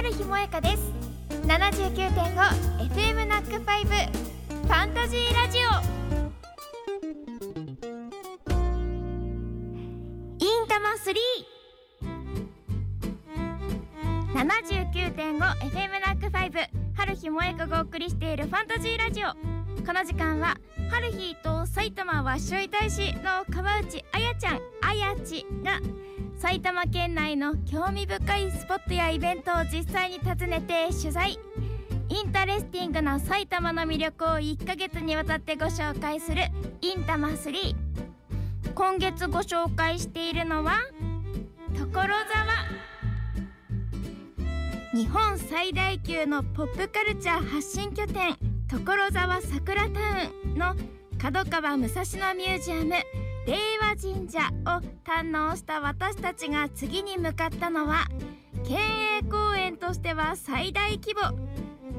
春日萌香です。79.5FM ナックファイブファンタジーラジオ。インタマ 379.5FM ナックファイブ春日萌香がお送りしているファンタジーラジオ。この時間は春日と埼玉わっしょい大使の川内あやちゃんあやちが埼玉県内の興味深いスポットやイベントを実際に訪ねて取材。 interesting な埼玉の魅力を1ヶ月にわたってご紹介するいんたま3今月ご紹介しているのは所沢。日本最大級のポップカルチャー発信拠点ところざわサクラタウンの角川武蔵野ミュージアム。令和神社を堪能した私たちが次に向かったのは県営公園としては最大規模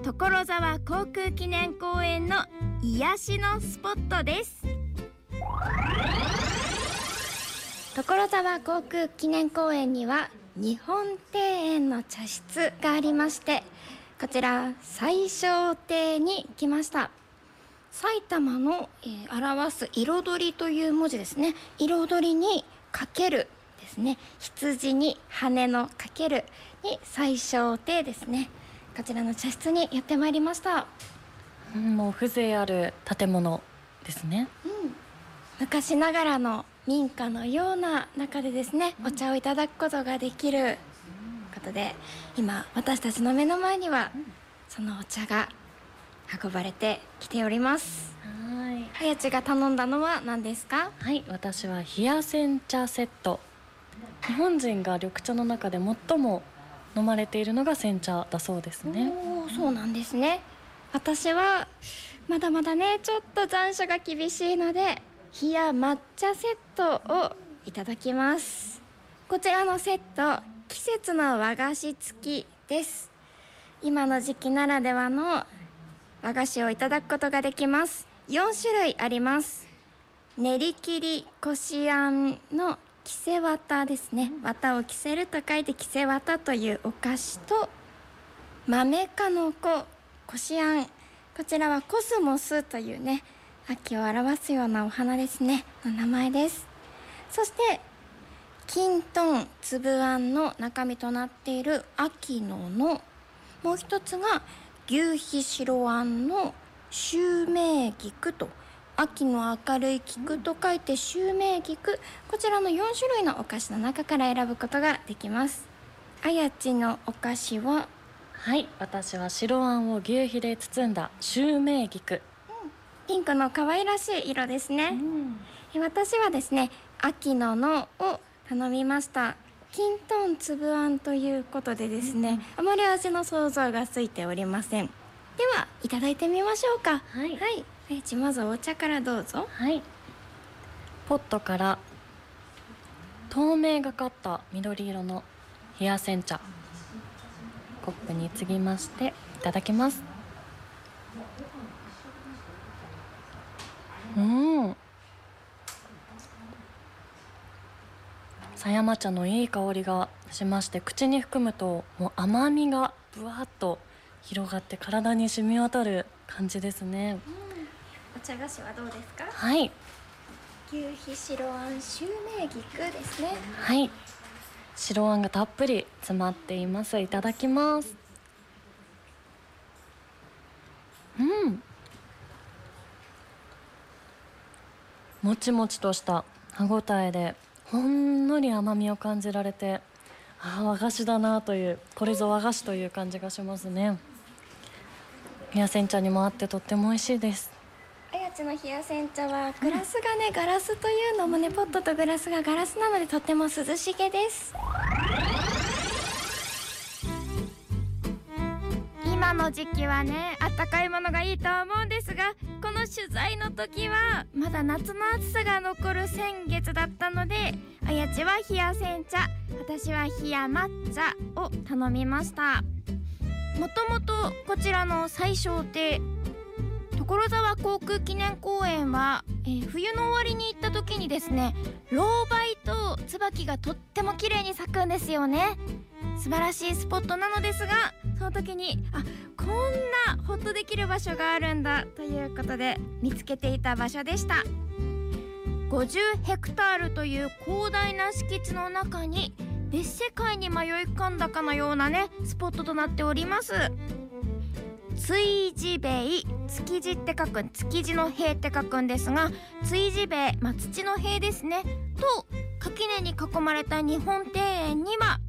所沢航空記念公園の癒しのスポットです。所沢航空記念公園には日本庭園の茶室がありましてこちら最小亭に来ました。埼玉の、えー、表す彩りという文字ですね。彩りにかけるですね。羊に羽のかけるに最小亭ですね。こちらの茶室にやってまいりました、うん、もう風情ある建物ですね、うん、昔ながらの民家のような中でですね、お茶をいただくことができることで今私たちの目の前にはそのお茶が運ばれてきております。はい。早ちが頼んだのは何ですか？はい私は冷や煎茶セット。日本人が緑茶の中で最も飲まれているのが煎茶だそうですね。おそうなんですね。私はまだまだねちょっと残暑が厳しいので冷や抹茶セットをいただきます。こちらのセット季節の和菓子付きです。今の時期ならではの和菓子をいただくことができます。4種類あります。練り切りこしあんの着せ綿ですね。綿を着せると書いて着せ綿というお菓子と豆かのここしあん。こちらはコスモスというね秋を表すようなお花ですね。の名前です。そしてきんとん粒あんの中身となっている秋ののもう一つが牛皮白あんのシュウメイギクと秋の明るい菊と書いてシュウメイギクこちらの4種類のお菓子の中から選ぶことができます。あやちのお菓子は？はい私は白あんを牛皮で包んだシュウメイギク、うん、ピンクの可愛らしい色ですね、うん、私はですね秋ののを頼みましたきんとん粒あんということでですね、あまり味の想像がついておりません。ではいただいてみましょうか。はい、はい、じまずお茶からどうぞ。はい。ポットから透明がかった緑色の冷や煎茶。コップに継ぎましていただきますうん狭山茶のいい香りがしまして口に含むともう甘みがぶわっと広がって体に染み渡る感じですね、うん、お茶菓子はどうですか？はい。牛皮白あんシュウメイギクですね。はい。白あんがたっぷり詰まっています。いただきます。うん。もちもちとした歯ごたえでほんのり甘みを感じられてああ和菓子だなというこれぞ和菓子という感じがしますね。冷やせん茶にもあってとっても美味しいです。あやちの冷やせん茶はグラスがね、うん、ガラスというのもねポットとグラスがガラスなのでとっても涼しげです。今の時期はねあったかいものがいいとは思うんですがこの取材の時はまだ夏の暑さが残る先月だったのであやちは冷や煎茶私は冷や抹茶を頼みました。もともとこちらの最小亭所沢航空記念公園は、えー、冬の終わりに行った時にですねロウバイと椿がとっても綺麗に咲くんですよね。素晴らしいスポットなのですがその時にあこんなホッとできる場所があるんだということで見つけていた場所でした。50ヘクタールという広大な敷地の中に別世界に迷い込んだかのようなねスポットとなっております。築地塀築地って書く築地の塀って書くんですが築地塀、まあ、土の塀ですね。と垣根に囲まれた日本庭園には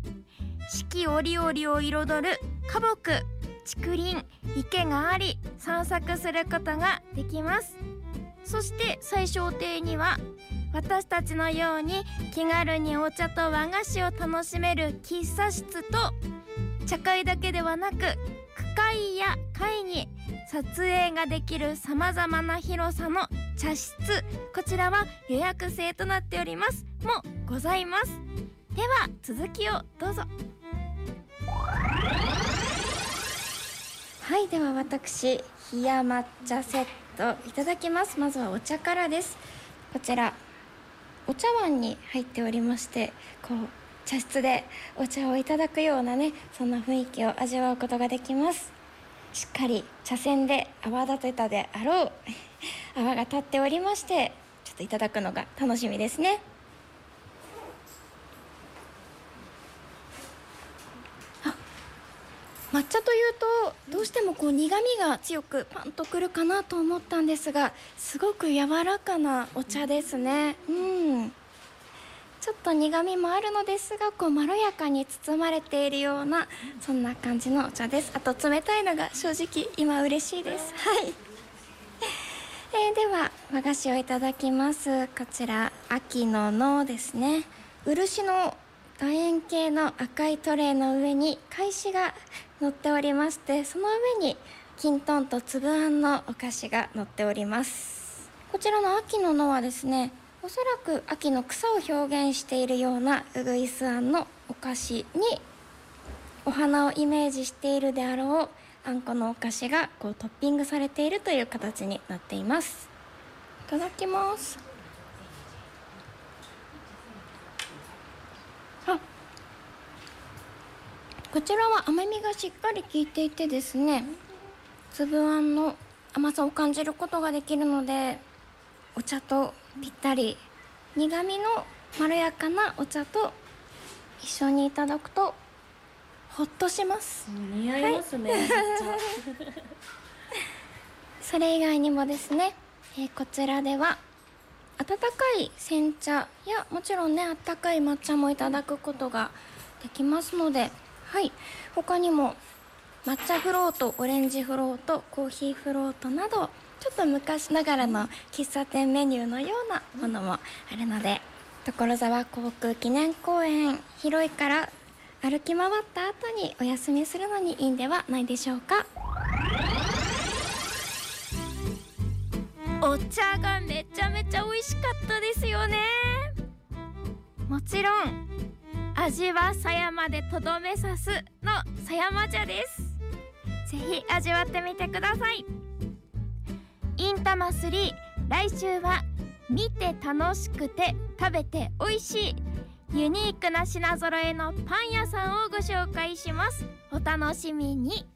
季折々を彩る花木竹林池があり散策することができます。そして最小亭には私たちのように気軽にお茶と和菓子を楽しめる喫茶室と茶会だけではなく区会や会に撮影ができるさまざまな広さの茶室こちらは予約制となっております。もございます。では続きをどうぞ。はいでは私冷や抹茶セットいただきます。まずはお茶からです。こちらお茶碗に入っておりましてこう茶室でお茶をいただくようなねそんな雰囲気を味わうことができます。しっかり茶筅で泡立てたであろう泡が立っておりましてちょっといただくのが楽しみですね。抹茶というとどうしてもこう苦みが強くパンとくるかなと思ったんですがすごく柔らかなお茶ですね。うん。ちょっと苦みもあるのですがこうまろやかに包まれているようなそんな感じのお茶です。あと冷たいのが正直今嬉しいです。はい、えー、では和菓子をいただきます。こちら秋ののですね。漆の楕円形の赤いトレーの上に返しが乗っておりましてその上にきんとんと粒あんのお菓子が乗っております。こちらの秋ののはですねおそらく秋の草を表現しているようなうぐいすあんのお菓子にお花をイメージしているであろうあんこのお菓子がこうトッピングされているという形になっています。いただきます。こちらは甘みがしっかり効いていてですね粒あんの甘さを感じることができるのでお茶とぴったり苦みのまろやかなお茶と一緒にいただくとほっとします。似合いますね、はい、それ以外にもですね、えー、こちらでは温かい煎茶やもちろんねあったかい抹茶もいただくことができますのではい。他にも抹茶フロートオレンジフロートコーヒーフロートなどちょっと昔ながらの喫茶店メニューのようなものもあるので所沢航空記念公園広いから歩き回った後にお休みするのにいいんではないでしょうか。お茶がめちゃめちゃ美味しかったですよね。もちろん味は狭山でとどめさすの狭山茶です。ぜひ味わってみてください。インタマ3来週は見て楽しくて食べて美味しいユニークな品揃えのパン屋さんをご紹介します。お楽しみに。